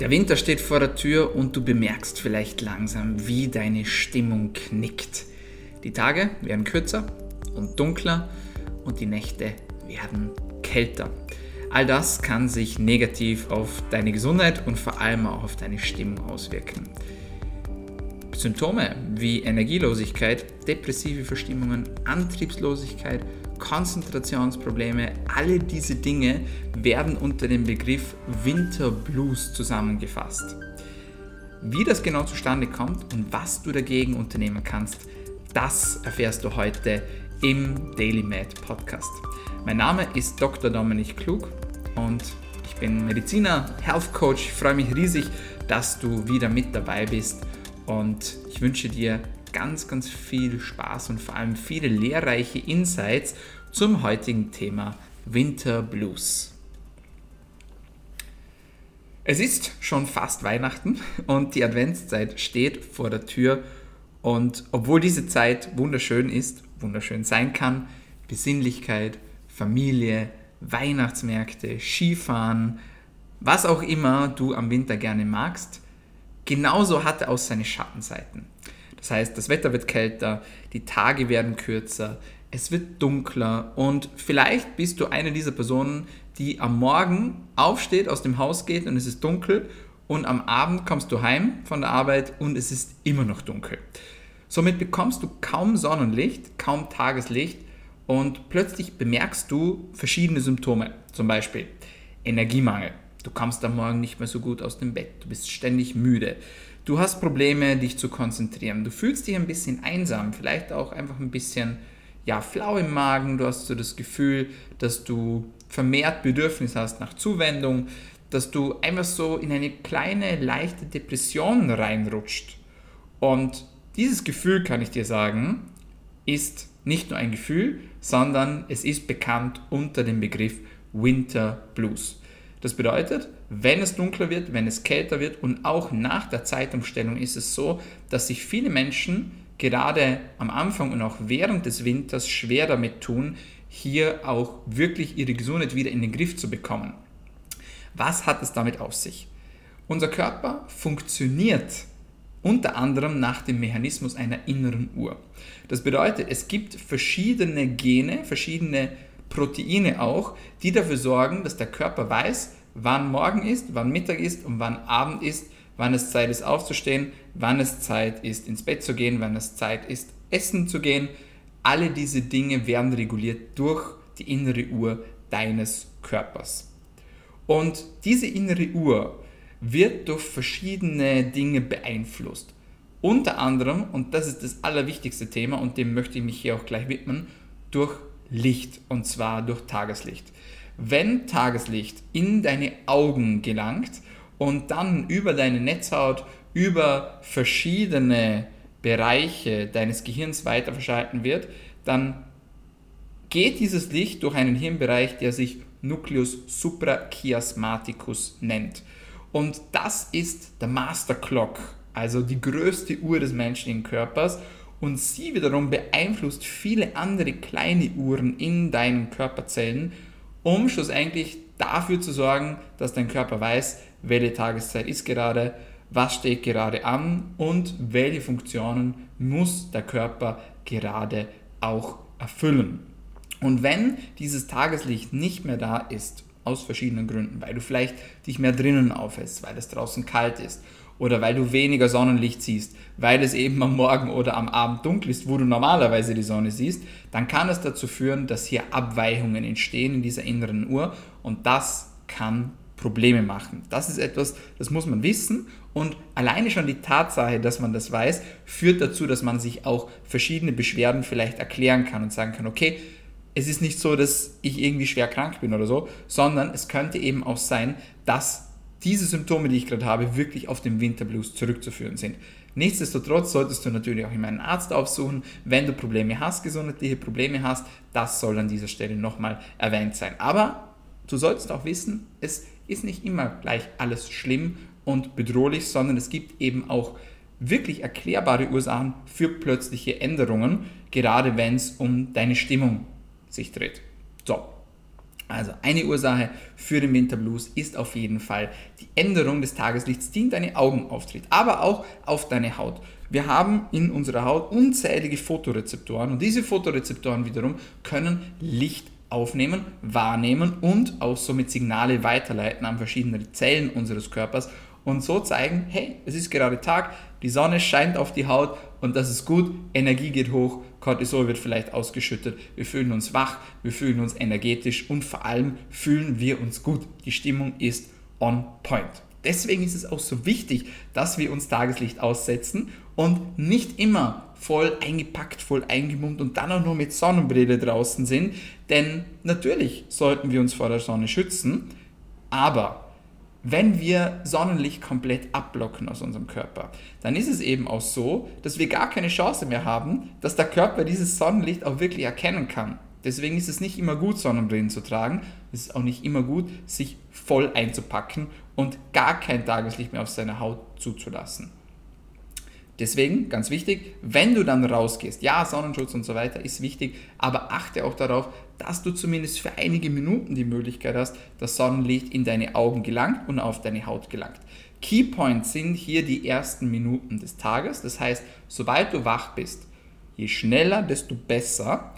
Der Winter steht vor der Tür und du bemerkst vielleicht langsam, wie deine Stimmung knickt. Die Tage werden kürzer und dunkler und die Nächte werden kälter. All das kann sich negativ auf deine Gesundheit und vor allem auch auf deine Stimmung auswirken. Symptome wie Energielosigkeit, depressive Verstimmungen, Antriebslosigkeit, Konzentrationsprobleme, alle diese Dinge werden unter dem Begriff Winter Blues zusammengefasst. Wie das genau zustande kommt und was du dagegen unternehmen kannst, das erfährst du heute im Daily Med Podcast. Mein Name ist Dr. Dominik Klug und ich bin Mediziner, Health Coach. Ich freue mich riesig, dass du wieder mit dabei bist und ich wünsche dir ganz, ganz viel Spaß und vor allem viele lehrreiche Insights zum heutigen Thema Winter Blues. Es ist schon fast Weihnachten und die Adventszeit steht vor der Tür und obwohl diese Zeit wunderschön ist, wunderschön sein kann, Besinnlichkeit, Familie, Weihnachtsmärkte, Skifahren, was auch immer du am Winter gerne magst, genauso hat er auch seine Schattenseiten. Das heißt, das Wetter wird kälter, die Tage werden kürzer, es wird dunkler und vielleicht bist du eine dieser Personen, die am Morgen aufsteht, aus dem Haus geht und es ist dunkel und am Abend kommst du heim von der Arbeit und es ist immer noch dunkel. Somit bekommst du kaum Sonnenlicht, kaum Tageslicht und plötzlich bemerkst du verschiedene Symptome, zum Beispiel Energiemangel. Du kommst am Morgen nicht mehr so gut aus dem Bett, du bist ständig müde, du hast Probleme, dich zu konzentrieren, du fühlst dich ein bisschen einsam, vielleicht auch einfach ein bisschen ja, flau im Magen, du hast so das Gefühl, dass du vermehrt Bedürfnis hast nach Zuwendung, dass du einfach so in eine kleine, leichte Depression reinrutscht. Und dieses Gefühl, kann ich dir sagen, ist nicht nur ein Gefühl, sondern es ist bekannt unter dem Begriff Winter Blues. Das bedeutet, wenn es dunkler wird, wenn es kälter wird und auch nach der Zeitumstellung ist es so, dass sich viele Menschen gerade am Anfang und auch während des Winters schwer damit tun, hier auch wirklich ihre Gesundheit wieder in den Griff zu bekommen. Was hat es damit auf sich? Unser Körper funktioniert unter anderem nach dem Mechanismus einer inneren Uhr. Das bedeutet, es gibt verschiedene Gene, verschiedene Proteine auch, die dafür sorgen, dass der Körper weiß, wann Morgen ist, wann Mittag ist und wann Abend ist, wann es Zeit ist aufzustehen, wann es Zeit ist ins Bett zu gehen, wann es Zeit ist essen zu gehen. Alle diese Dinge werden reguliert durch die innere Uhr deines Körpers. Und diese innere Uhr wird durch verschiedene Dinge beeinflusst. Unter anderem, und das ist das allerwichtigste Thema und dem möchte ich mich hier auch gleich widmen, durch Licht und zwar durch Tageslicht. Wenn Tageslicht in deine Augen gelangt und dann über deine Netzhaut, über verschiedene Bereiche deines Gehirns weiter verschalten wird, dann geht dieses Licht durch einen Hirnbereich, der sich Nucleus suprachiasmaticus nennt. Und das ist der Master Clock, also die größte Uhr des menschlichen Körpers. Und sie wiederum beeinflusst viele andere kleine Uhren in deinen Körperzellen, um schlussendlich dafür zu sorgen, dass dein Körper weiß, welche Tageszeit ist gerade, was steht gerade an und welche Funktionen muss der Körper gerade auch erfüllen. Und wenn dieses Tageslicht nicht mehr da ist aus verschiedenen Gründen, weil du vielleicht dich mehr drinnen aufhältst, weil es draußen kalt ist oder weil du weniger Sonnenlicht siehst, weil es eben am Morgen oder am Abend dunkel ist, wo du normalerweise die Sonne siehst, dann kann es dazu führen, dass hier Abweichungen entstehen in dieser inneren Uhr und das kann Probleme machen. Das ist etwas, das muss man wissen und alleine schon die Tatsache, dass man das weiß, führt dazu, dass man sich auch verschiedene Beschwerden vielleicht erklären kann und sagen kann, okay, es ist nicht so, dass ich irgendwie schwer krank bin oder so, sondern es könnte eben auch sein, dass diese Symptome, die ich gerade habe, wirklich auf den Winterblues zurückzuführen sind. Nichtsdestotrotz solltest du natürlich auch immer einen Arzt aufsuchen, wenn du Probleme hast, gesundheitliche Probleme hast. Das soll an dieser Stelle nochmal erwähnt sein. Aber du solltest auch wissen, es ist nicht immer gleich alles schlimm und bedrohlich, sondern es gibt eben auch wirklich erklärbare Ursachen für plötzliche Änderungen, gerade wenn es um deine Stimmung sich dreht. So, Also eine Ursache für den Winterblues ist auf jeden Fall die Änderung des Tageslichts, die in deine Augen auftritt, aber auch auf deine Haut. Wir haben in unserer Haut unzählige Fotorezeptoren und diese Fotorezeptoren wiederum können Licht aufnehmen, wahrnehmen und auch somit Signale weiterleiten an verschiedene Zellen unseres Körpers und so zeigen, hey, es ist gerade Tag, die Sonne scheint auf die Haut und das ist gut, Energie geht hoch, Cortisol wird vielleicht ausgeschüttet, wir fühlen uns wach, wir fühlen uns energetisch und vor allem fühlen wir uns gut. Die Stimmung ist on point. Deswegen ist es auch so wichtig, dass wir uns Tageslicht aussetzen und nicht immer voll eingepackt, voll eingemummt und dann auch nur mit Sonnenbrille draußen sind. Denn natürlich sollten wir uns vor der Sonne schützen, aber wenn wir Sonnenlicht komplett abblocken aus unserem Körper, dann ist es eben auch so, dass wir gar keine Chance mehr haben, dass der Körper dieses Sonnenlicht auch wirklich erkennen kann. Deswegen ist es nicht immer gut, Sonnenbrillen zu tragen. Es ist auch nicht immer gut, sich voll einzupacken und gar kein Tageslicht mehr auf seiner Haut zuzulassen. Deswegen, ganz wichtig, wenn du dann rausgehst, ja, Sonnenschutz und so weiter ist wichtig, aber achte auch darauf, dass du zumindest für einige Minuten die Möglichkeit hast, dass Sonnenlicht in deine Augen gelangt und auf deine Haut gelangt. Keypoints sind hier die ersten Minuten des Tages, das heißt, sobald du wach bist, je schneller, desto besser.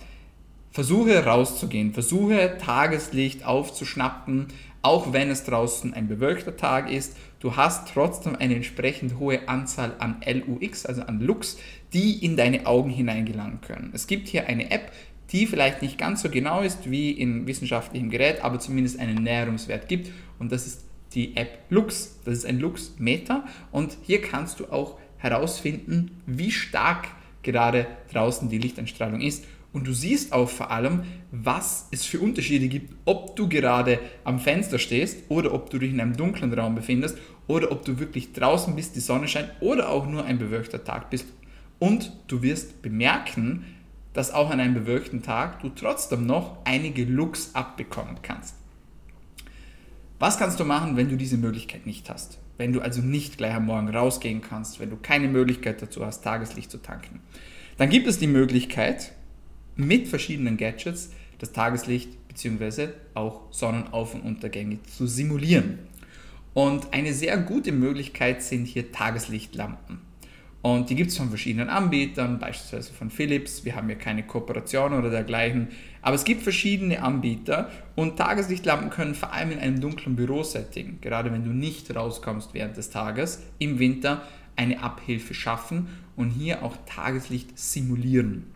Versuche rauszugehen, versuche Tageslicht aufzuschnappen, auch wenn es draußen ein bewölkter Tag ist, du hast trotzdem eine entsprechend hohe Anzahl an LUX, also an Lux, die in deine Augen hineingelangen können. Es gibt hier eine App, die vielleicht nicht ganz so genau ist wie in wissenschaftlichem Gerät, aber zumindest einen Näherungswert gibt und das ist die App Lux. Das ist ein Lux-Meter und hier kannst du auch herausfinden, wie stark gerade draußen die Lichteinstrahlung ist und du siehst auch vor allem, was es für Unterschiede gibt, ob du gerade am Fenster stehst oder ob du dich in einem dunklen Raum befindest oder ob du wirklich draußen bist, die Sonne scheint oder auch nur ein bewölkter Tag bist. Und du wirst bemerken, dass auch an einem bewölkten Tag du trotzdem noch einige Looks abbekommen kannst. Was kannst du machen, wenn du diese Möglichkeit nicht hast? Wenn du also nicht gleich am Morgen rausgehen kannst, wenn du keine Möglichkeit dazu hast, Tageslicht zu tanken? Dann gibt es die Möglichkeit, mit verschiedenen Gadgets das Tageslicht bzw. auch Sonnenauf- und Untergänge zu simulieren. Und eine sehr gute Möglichkeit sind hier Tageslichtlampen. Und die gibt es von verschiedenen Anbietern, beispielsweise von Philips. Wir haben hier keine Kooperation oder dergleichen. Aber es gibt verschiedene Anbieter und Tageslichtlampen können vor allem in einem dunklen Bürosetting, gerade wenn du nicht rauskommst während des Tages, im Winter eine Abhilfe schaffen und hier auch Tageslicht simulieren.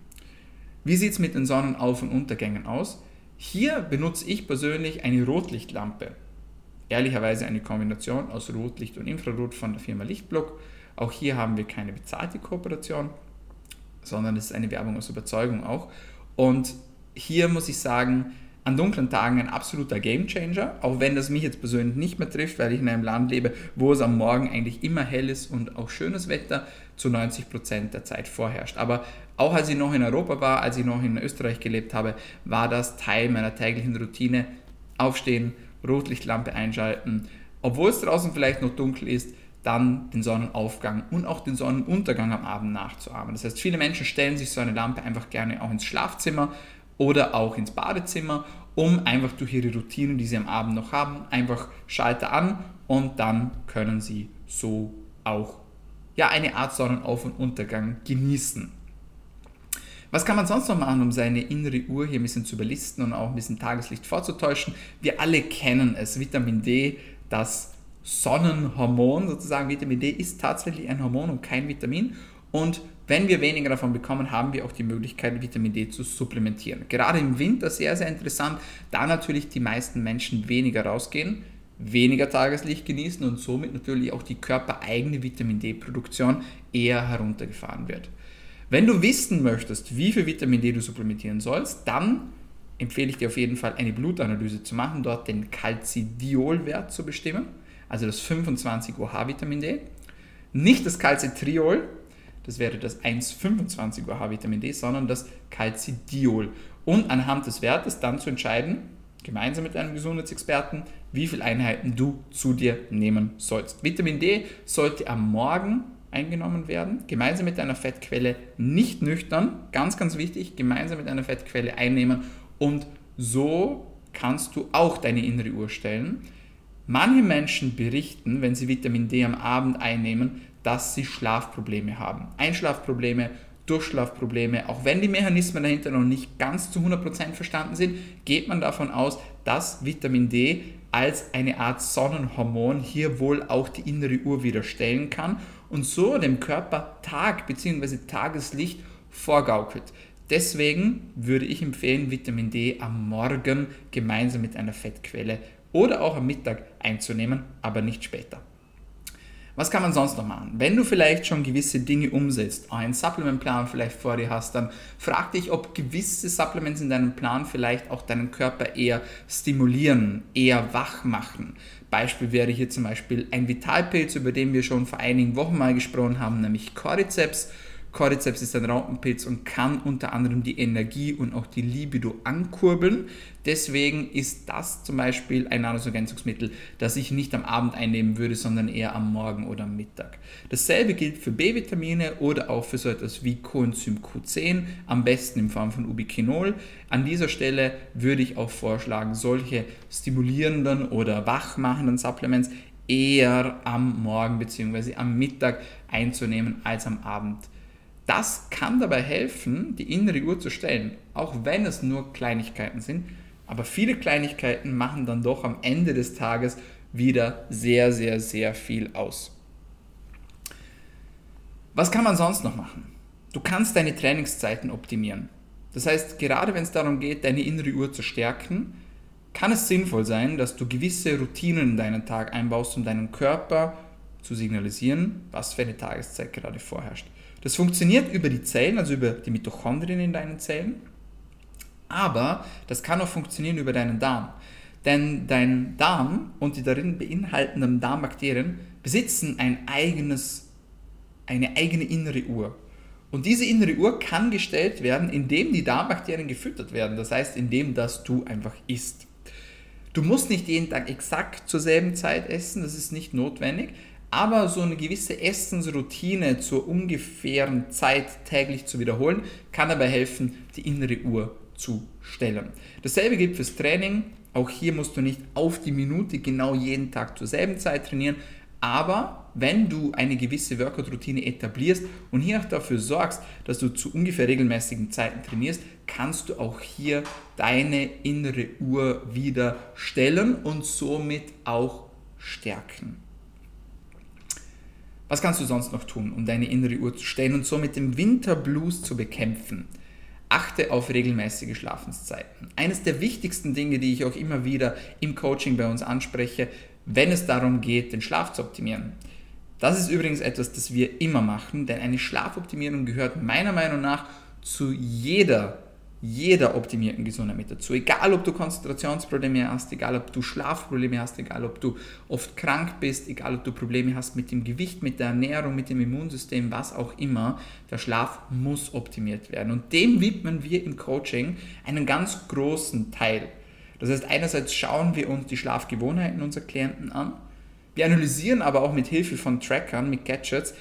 Wie sieht es mit den Sonnenauf- und Untergängen aus? Hier benutze ich persönlich eine Rotlichtlampe. Ehrlicherweise eine Kombination aus Rotlicht und Infrarot von der Firma Lichtblock. Auch hier haben wir keine bezahlte Kooperation, sondern es ist eine Werbung aus Überzeugung auch. Und hier muss ich sagen, an dunklen Tagen ein absoluter Gamechanger, auch wenn das mich jetzt persönlich nicht mehr trifft, weil ich in einem Land lebe, wo es am Morgen eigentlich immer hell ist und auch schönes Wetter zu 90 Prozent der Zeit vorherrscht. Aber auch als ich noch in Europa war, als ich noch in Österreich gelebt habe, war das Teil meiner täglichen Routine. Aufstehen, Rotlichtlampe einschalten, obwohl es draußen vielleicht noch dunkel ist, dann den Sonnenaufgang und auch den Sonnenuntergang am Abend nachzuahmen. Das heißt, viele Menschen stellen sich so eine Lampe einfach gerne auch ins Schlafzimmer oder auch ins Badezimmer, um einfach durch ihre Routinen, die sie am Abend noch haben, einfach Schalter an und dann können sie so auch ja, eine Art Sonnenauf- und Untergang genießen. Was kann man sonst noch machen, um seine innere Uhr hier ein bisschen zu überlisten und auch ein bisschen Tageslicht vorzutäuschen? Wir alle kennen es, Vitamin D, das Sonnenhormon sozusagen. Vitamin D ist tatsächlich ein Hormon und kein Vitamin. Und wenn wir weniger davon bekommen, haben wir auch die Möglichkeit, Vitamin D zu supplementieren. Gerade im Winter sehr, sehr interessant, da natürlich die meisten Menschen weniger rausgehen, weniger Tageslicht genießen und somit natürlich auch die körpereigene Vitamin D-Produktion eher heruntergefahren wird. Wenn du wissen möchtest, wie viel Vitamin D du supplementieren sollst, dann empfehle ich dir auf jeden Fall eine Blutanalyse zu machen, dort den Calcidiol-Wert zu bestimmen, also das 25 OH Vitamin D. Nicht das Calcitriol, das wäre das 1,25 OH Vitamin D, sondern das Calcidiol. Und anhand des Wertes dann zu entscheiden, gemeinsam mit einem Gesundheitsexperten, wie viele Einheiten du zu dir nehmen sollst. Vitamin D sollte am Morgen eingenommen werden, gemeinsam mit einer Fettquelle, nicht nüchtern, ganz, ganz wichtig, gemeinsam mit einer Fettquelle einnehmen und so kannst du auch deine innere Uhr stellen. Manche Menschen berichten, wenn sie Vitamin D am Abend einnehmen, dass sie Schlafprobleme haben. Einschlafprobleme, Durchschlafprobleme. Auch wenn die Mechanismen dahinter noch nicht ganz zu 100% verstanden sind, geht man davon aus, dass Vitamin D als eine Art Sonnenhormon hier wohl auch die innere Uhr wieder stellen kann und so dem Körper Tag bzw. Tageslicht vorgaukelt. Deswegen würde ich empfehlen, Vitamin D am Morgen gemeinsam mit einer Fettquelle oder auch am Mittag einzunehmen, aber nicht später. Was kann man sonst noch machen? Wenn du vielleicht schon gewisse Dinge umsetzt, einen Supplementplan vielleicht vor dir hast, dann frag dich, ob gewisse Supplements in deinem Plan vielleicht auch deinen Körper eher stimulieren, eher wach machen. Beispiel wäre hier zum Beispiel ein Vitalpilz, über den wir schon vor einigen Wochen mal gesprochen haben, nämlich Cordyceps Cordyceps ist ein Raupenpilz und kann unter anderem die Energie und auch die Libido ankurbeln. Deswegen ist das zum Beispiel ein Nahrungsergänzungsmittel, das ich nicht am Abend einnehmen würde, sondern eher am Morgen oder am Mittag. Dasselbe gilt für B-Vitamine oder auch für so etwas wie Coenzym Q10, am besten in Form von Ubiquinol. An dieser Stelle würde ich auch vorschlagen, solche stimulierenden oder wachmachenden Supplements eher am Morgen bzw. am Mittag einzunehmen als am Abend das kann dabei helfen, die innere Uhr zu stellen, auch wenn es nur Kleinigkeiten sind. Aber viele Kleinigkeiten machen dann doch am Ende des Tages wieder sehr, sehr, sehr viel aus. Was kann man sonst noch machen? Du kannst deine Trainingszeiten optimieren. Das heißt, gerade wenn es darum geht, deine innere Uhr zu stärken, kann es sinnvoll sein, dass du gewisse Routinen in deinen Tag einbaust, um deinem Körper zu signalisieren, was für eine Tageszeit gerade vorherrscht. Das funktioniert über die Zellen, also über die Mitochondrien in deinen Zellen, aber das kann auch funktionieren über deinen Darm. Denn dein Darm und die darin beinhaltenden Darmbakterien besitzen ein eigenes, eine eigene innere Uhr. Und diese innere Uhr kann gestellt werden, indem die Darmbakterien gefüttert werden. Das heißt, indem dass du einfach isst. Du musst nicht jeden Tag exakt zur selben Zeit essen, das ist nicht notwendig, aber so eine gewisse Essensroutine zur ungefähren Zeit täglich zu wiederholen, kann dabei helfen, die innere Uhr zu stellen. Dasselbe gilt fürs Training. Auch hier musst du nicht auf die Minute genau jeden Tag zur selben Zeit trainieren, aber wenn du eine gewisse Workout-Routine etablierst und hier auch dafür sorgst, dass du zu ungefähr regelmäßigen Zeiten trainierst, kannst du auch hier deine innere Uhr wieder stellen und somit auch stärken. Was kannst du sonst noch tun, um deine innere Uhr zu stellen und somit den Winterblues zu bekämpfen? Achte auf regelmäßige Schlafenszeiten. Eines der wichtigsten Dinge, die ich auch immer wieder im Coaching bei uns anspreche, wenn es darum geht, den Schlaf zu optimieren. Das ist übrigens etwas, das wir immer machen, denn eine Schlafoptimierung gehört meiner Meinung nach zu jeder jeder optimierten Gesundheit mit dazu. Egal, ob du Konzentrationsprobleme hast, egal, ob du Schlafprobleme hast, egal, ob du oft krank bist, egal, ob du Probleme hast mit dem Gewicht, mit der Ernährung, mit dem Immunsystem, was auch immer, der Schlaf muss optimiert werden. Und dem widmen wir im Coaching einen ganz großen Teil. Das heißt, einerseits schauen wir uns die Schlafgewohnheiten unserer Klienten an, wir analysieren aber auch mit Hilfe von Trackern, mit Gadgets,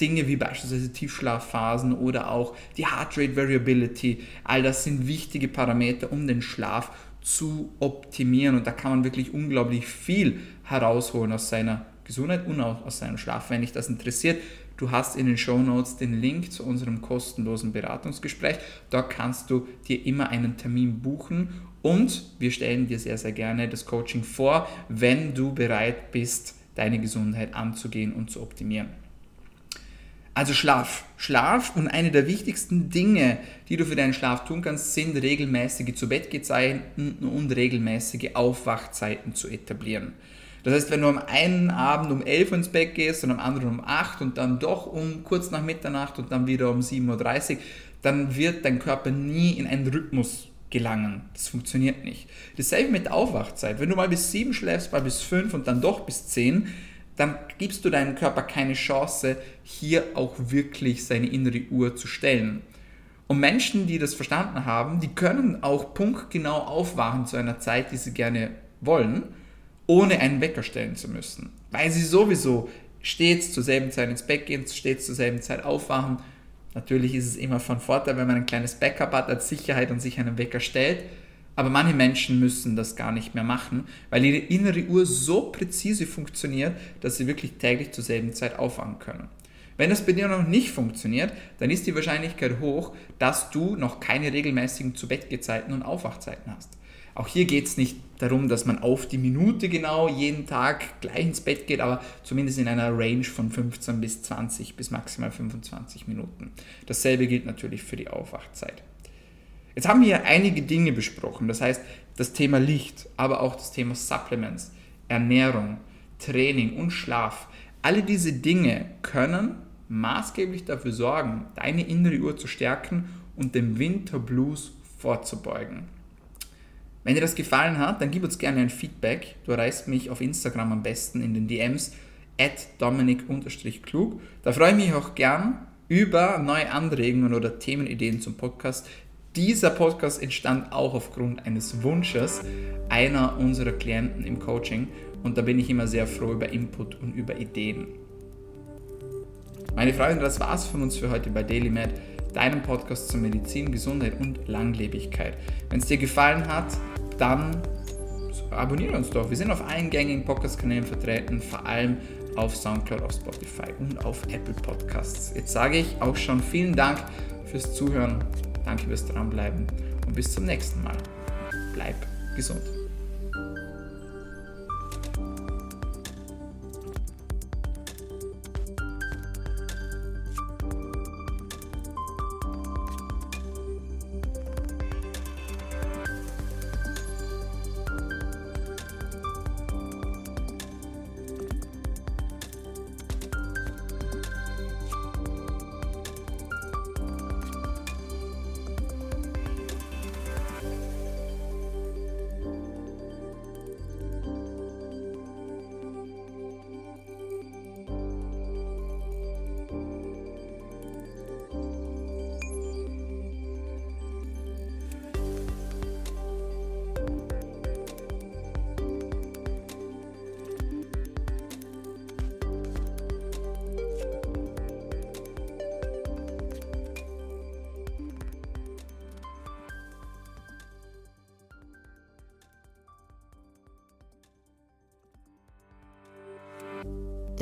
Dinge wie beispielsweise Tiefschlafphasen oder auch die Heart Rate Variability, all das sind wichtige Parameter, um den Schlaf zu optimieren. Und da kann man wirklich unglaublich viel herausholen aus seiner Gesundheit und auch aus seinem Schlaf. Wenn dich das interessiert, du hast in den Show Notes den Link zu unserem kostenlosen Beratungsgespräch. Dort kannst du dir immer einen Termin buchen und wir stellen dir sehr, sehr gerne das Coaching vor, wenn du bereit bist, deine Gesundheit anzugehen und zu optimieren. Also Schlaf. Schlaf und eine der wichtigsten Dinge, die du für deinen Schlaf tun kannst, sind regelmäßige Zubettgezeiten und regelmäßige Aufwachzeiten zu etablieren. Das heißt, wenn du am einen Abend um 11 Uhr ins Bett gehst und am anderen um 8 und dann doch um kurz nach Mitternacht und dann wieder um 7.30 Uhr, dann wird dein Körper nie in einen Rhythmus gelangen. Das funktioniert nicht. Dasselbe mit der Aufwachzeit. Wenn du mal bis 7 schläfst, mal bis 5 und dann doch bis 10, dann gibst du deinem Körper keine Chance, hier auch wirklich seine innere Uhr zu stellen. Und Menschen, die das verstanden haben, die können auch punktgenau aufwachen zu einer Zeit, die sie gerne wollen, ohne einen Wecker stellen zu müssen. Weil sie sowieso stets zur selben Zeit ins Bett gehen, stets zur selben Zeit aufwachen. Natürlich ist es immer von Vorteil, wenn man ein kleines Backup hat als Sicherheit und sich einen Wecker stellt. Aber manche Menschen müssen das gar nicht mehr machen, weil ihre innere Uhr so präzise funktioniert, dass sie wirklich täglich zur selben Zeit aufwachen können. Wenn das bei dir noch nicht funktioniert, dann ist die Wahrscheinlichkeit hoch, dass du noch keine regelmäßigen Zu-Bett-Gezeiten und Aufwachzeiten hast. Auch hier geht es nicht darum, dass man auf die Minute genau jeden Tag gleich ins Bett geht, aber zumindest in einer Range von 15 bis 20 bis maximal 25 Minuten. Dasselbe gilt natürlich für die Aufwachzeit. Jetzt haben wir einige Dinge besprochen, das heißt das Thema Licht, aber auch das Thema Supplements, Ernährung, Training und Schlaf. Alle diese Dinge können maßgeblich dafür sorgen, deine innere Uhr zu stärken und dem Winterblues vorzubeugen. Wenn dir das gefallen hat, dann gib uns gerne ein Feedback. Du erreichst mich auf Instagram am besten in den DMs at dominik-klug. Da freue ich mich auch gern über neue Anregungen oder Themenideen zum Podcast. Dieser Podcast entstand auch aufgrund eines Wunsches einer unserer Klienten im Coaching und da bin ich immer sehr froh über Input und über Ideen. Meine Freunde, das war's von uns für heute bei DailyMed, deinem Podcast zur Medizin, Gesundheit und Langlebigkeit. Wenn es dir gefallen hat, dann abonniere uns doch. Wir sind auf allen gängigen Podcast-Kanälen vertreten, vor allem auf Soundcloud, auf Spotify und auf Apple Podcasts. Jetzt sage ich auch schon vielen Dank fürs Zuhören, danke fürs Dranbleiben und bis zum nächsten Mal. Bleib gesund.